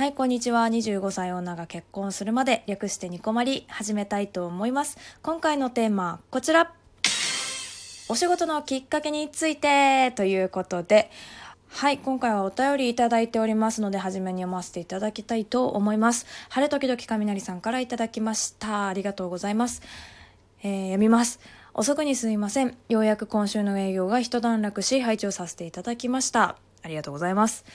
はい、こんにちは。25歳女が結婚するまで略してニコマリ始めたいと思います。今回のテーマ、こちら。お仕事のきっかけについてということで、はい、今回はお便りいただいておりますので、初めに読ませていただきたいと思います。晴れ時々雷さんからいただきました。ありがとうございます。えー読みます。遅くにすいません。ようやく今週の営業が一段落し、配置をさせていただきました。ありがとうございます。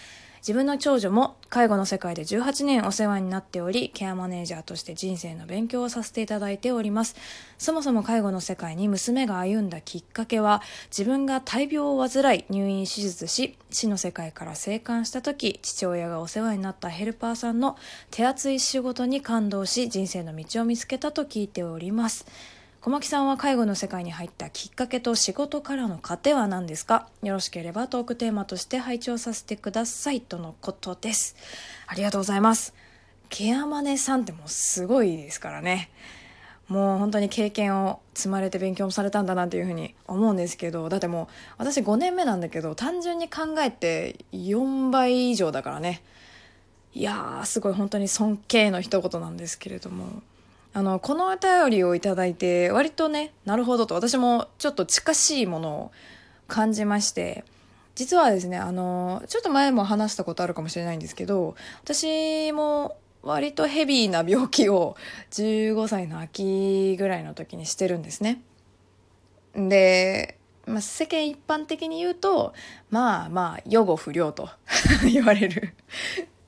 自分の長女も介護の世界で18年お世話になっており、ケアマネージャーとして人生の勉強をさせていただいております。そもそも介護の世界に娘が歩んだきっかけは、自分が大病を患い入院手術し、死の世界から生還した時、父親がお世話になったヘルパーさんの手厚い仕事に感動し、人生の道を見つけたと聞いております。小牧さんは介護の世界に入ったきっかけと仕事からの糧は何ですか？よろしければトークテーマとして拝聴させてくださいとのことです。ありがとうございます。ケアマネさんってもうすごいですからね。もう本当に経験を積まれて勉強もされたんだなっていうふうに思うんですけど、だってもう私5年目なんだけど、単純に考えて4倍以上だからね。いやー、すごい本当に尊敬の一言なんですけれども。あの、このお便りをいただいて、割とね、なるほどと、私もちょっと近しいものを感じまして、実はですね、あの、ちょっと前も話したことあるかもしれないんですけど、私も割とヘビーな病気を15歳の秋ぐらいの時にしてるんですね。で、まあ、世間一般的に言うと、まあまあ、予後不良と 言われる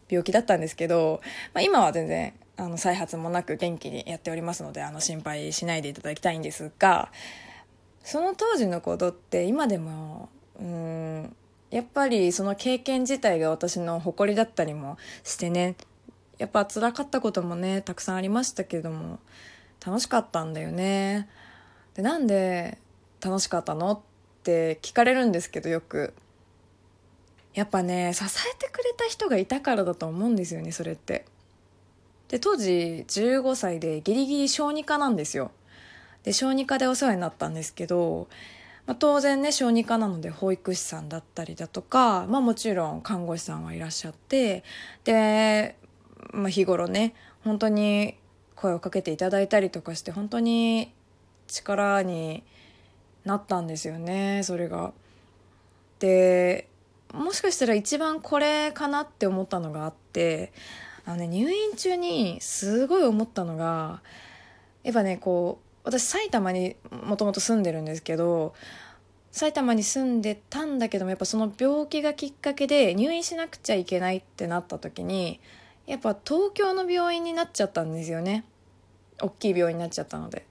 病気だったんですけど、まあ、今は全然あの再発もなく元気にやっておりますのであの心配しないでいただきたいんですがその当時のことって今でもうんやっぱりその経験自体が私の誇りだったりもしてねやっぱ辛かったこともねたくさんありましたけども楽しかったんだよね。でなんで楽しかったのって聞かれるんですけどよく。やっぱね支えてくれた人がいたからだと思うんですよねそれって。で当時15歳でギリギリ小児科なんですよで小児科でお世話になったんですけど、まあ、当然ね小児科なので保育士さんだったりだとか、まあ、もちろん看護師さんはいらっしゃってで、まあ、日頃ね本当に声をかけていただいたりとかして本当に力になったんですよねそれが。でもしかしたら一番これかなって思ったのがあってあのね入院中にすごい思ったのがやっぱねこう私埼玉にもともと住んでるんですけど埼玉に住んでたんだけどもやっぱその病気がきっかけで入院しなくちゃいけないってなった時にやっぱ東京の病院になっちゃったんですよね。大きい病院になっちゃったので。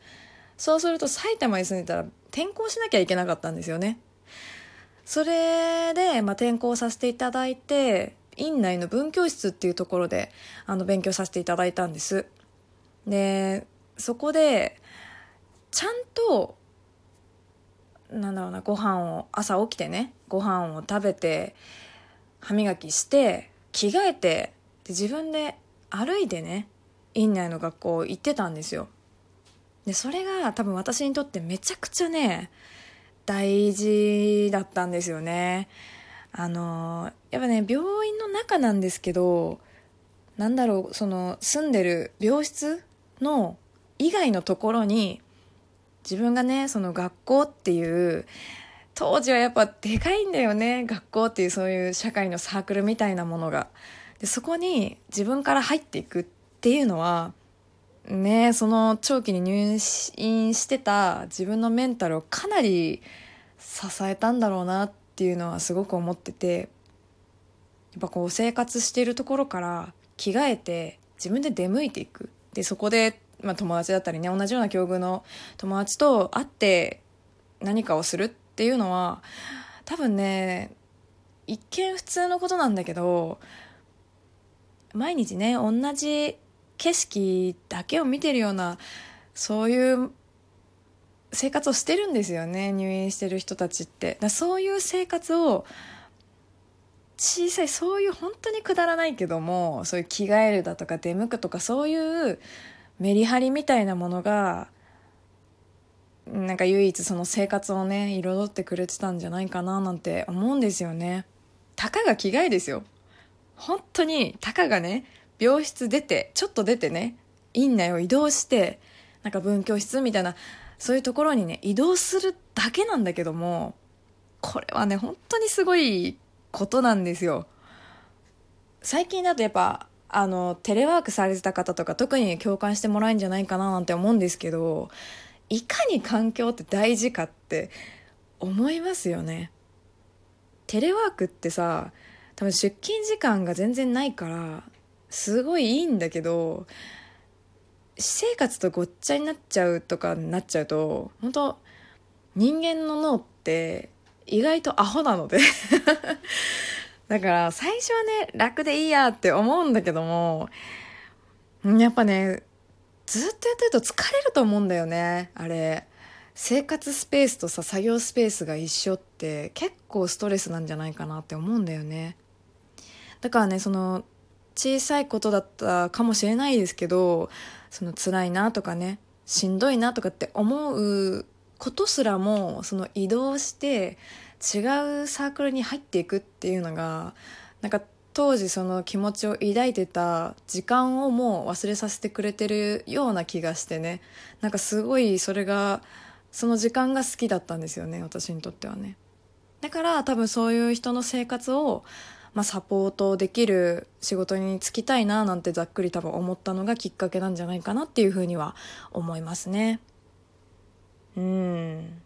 そうすると埼玉に住んでたら転校しなきゃいけなかったんですよね。それで、まあ、転校させていただいて院内の文教室っていうところであの勉強させていただいたんです。でそこでちゃんとなんだろうなご飯を朝起きてねご飯を食べて歯磨きして着替えてで自分で歩いてね院内の学校行ってたんですよ。でそれが多分私にとってめちゃくちゃね大事だったんですよね。あのやっぱね病院の中なんですけどなんだろうその住んでる病室の以外のところに自分がねその学校っていう当時はやっぱでかいんだよね学校っていうそういう社会のサークルみたいなものが。でそこに自分から入っていくっていうのはねその長期に入院してた自分のメンタルをかなり支えたんだろうなってていうのはすごく思っててやっぱこう生活してるところから着替えて自分で出向いていく。でそこで、まあ、友達だったりね同じような境遇の友達と会って何かをするっていうのは多分ね一見普通のことなんだけど毎日ね同じ景色だけを見てるようなそういう生活をしてるんですよね入院してる人たちって。だそういう生活を小さいそういう本当にくだらないけどもそういう着替えるだとか出向くとかそういうメリハリみたいなものがなんか唯一その生活をね彩ってくれてたんじゃないかななんて思うんですよね。たかが着替えですよ。本当にたかがね病室出てちょっと出てね院内を移動してなんか文教室みたいなそういうところにね移動するだけなんだけどもこれはね本当にすごいことなんですよ。最近だとやっぱあのテレワークされてた方とか特に共感してもらえるんじゃないかななんて思うんですけどいかに環境って大事かって思いますよね。テレワークってさ多分出勤時間が全然ないからすごいいいんだけど私生活とごっちゃになっちゃうとかになっちゃうと本当人間の脳って意外とアホなので。だから最初はね楽でいいやって思うんだけどもやっぱねずっとやってると疲れると思うんだよね。あれ。生活スペースとさ作業スペースが一緒って結構ストレスなんじゃないかなって思うんだよね。だからねその小さいことだったかもしれないですけどその辛いなとかねしんどいなとかって思うことすらもその移動して違うサークルに入っていくっていうのがなんか当時その気持ちを抱いてた時間をもう忘れさせてくれてるような気がしてねなんかすごいそれがその時間が好きだったんですよね私にとってはね。だから多分そういう人の生活をまあ、サポートできる仕事に就きたいななんてざっくり多分思ったのがきっかけなんじゃないかなっていうふうには思いますね。うん。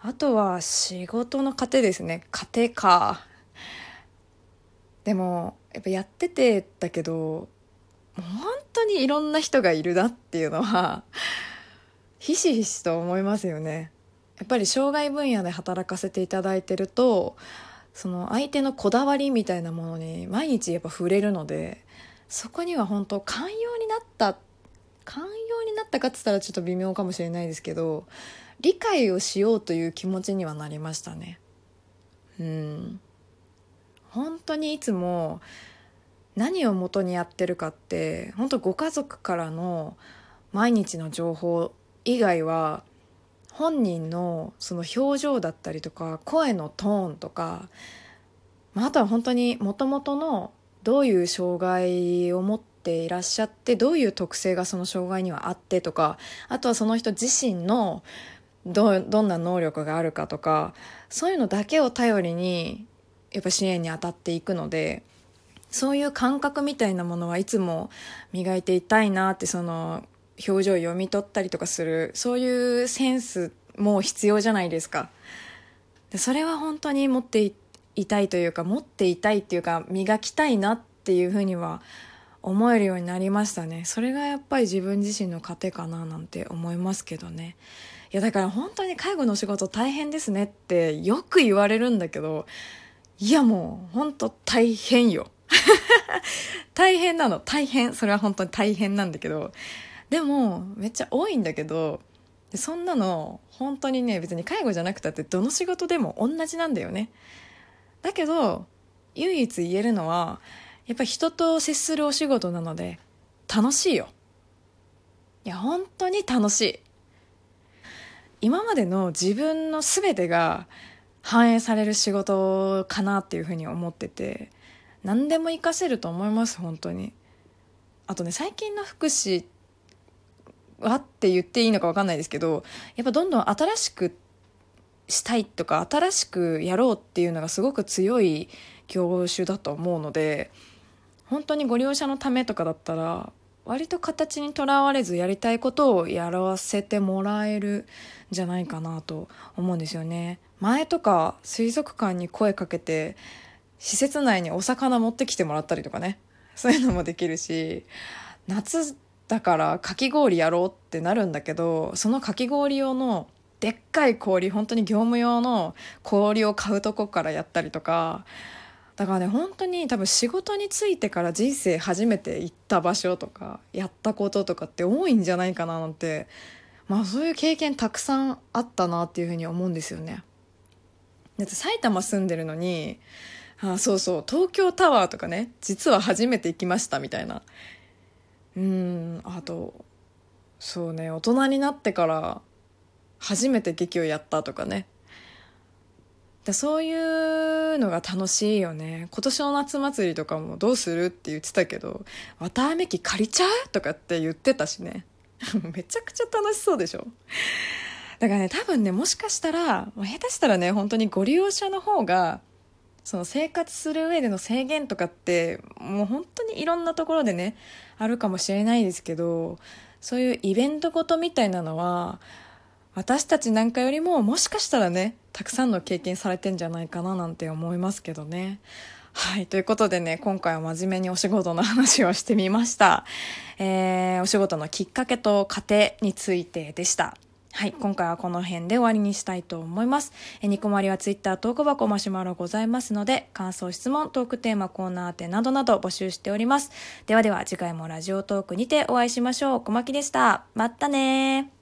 あとは仕事の糧ですね。糧か。でもやっぱやっててだけど本当にいろんな人がいるなっていうのはひしひしと思いますよね。やっぱり障害分野で働かせていただいてるとその相手のこだわりみたいなものに毎日やっぱ触れるのでそこには本当寛容になった寛容になったかっつったらちょっと微妙かもしれないですけど理解をしようという気持ちにはなりましたね。うん。本当にいつも何を元にやってるかって本当ご家族からの毎日の情報以外は本人のその表情だったりとか声のトーンとか、まあ、あとは本当にもともとのどういう障害を持っていらっしゃってどういう特性がその障害にはあってとかあとはその人自身のどどんな能力があるかとかそういうのだけを頼りにやっぱ支援に当たっていくのでそういう感覚みたいなものはいつも磨いていたいなってその表情を読み取ったりとかするそういうセンスも必要じゃないですか。でそれは本当に持っていたいというか持っていたいっていうか磨きたいなっていうふうには思えるようになりましたね。それがやっぱり自分自身の糧かななんて思いますけどね。いやだから本当に介護の仕事大変ですねってよく言われるんだけどいやもう本当大変よ。大変なの。大変。それは本当に大変なんだけどでもめっちゃ多いんだけどそんなの本当にね別に介護じゃなくたってどの仕事でも同じなんだよね。だけど唯一言えるのはやっぱ人と接するお仕事なので楽しいよ。いや本当に楽しい。今までの自分の全てが反映される仕事かなっていうふうに思ってて何でも活かせると思います本当に。あとね最近の福祉わって言っていいのか分かんないですけどやっぱどんどん新しくしたいとか新しくやろうっていうのがすごく強い業種だと思うので本当にご利用者のためとかだったら割と形にとらわれずやりたいことをやらせてもらえるんじゃないかなと思うんですよね。前とか水族館に声かけて施設内にお魚持ってきてもらったりとかねそういうのもできるし夏だからかき氷やろうってなるんだけどそのかき氷用のでっかい氷本当に業務用の氷を買うとこからやったりとかだからね本当に多分仕事についてから人生初めて行った場所とかやったこととかって多いんじゃないかななんてまあそういう経験たくさんあったなっていうふうに思うんですよね。だって埼玉住んでるのにあそうそう東京タワーとかね実は初めて行きましたみたいなうん。あとそうね大人になってから初めて劇をやったとかね。でそういうのが楽しいよね。今年の夏祭りとかもどうするって言ってたけど「綿あめ機借りちゃう?」とかって言ってたしね。めちゃくちゃ楽しそうでしょ。だからね多分ねもしかしたら下手したらね本当にご利用者の方がその生活する上での制限とかってもう本当にいろんなところでねあるかもしれないですけどそういうイベントごとみたいなのは私たちなんかよりももしかしたらねたくさんの経験されてんじゃないかななんて思いますけどね。はい。ということでね、今回は真面目にお仕事の話をしてみました。えー、お仕事のきっかけと過程についてでした。はい。今回はこの辺で終わりにしたいと思います。えニコマリはツイッタートーク箱マシュマロございますので、感想、質問、トークテーマ、コーナー宛などなど募集しております。ではでは次回もラジオトークにてお会いしましょう。小牧でした。またね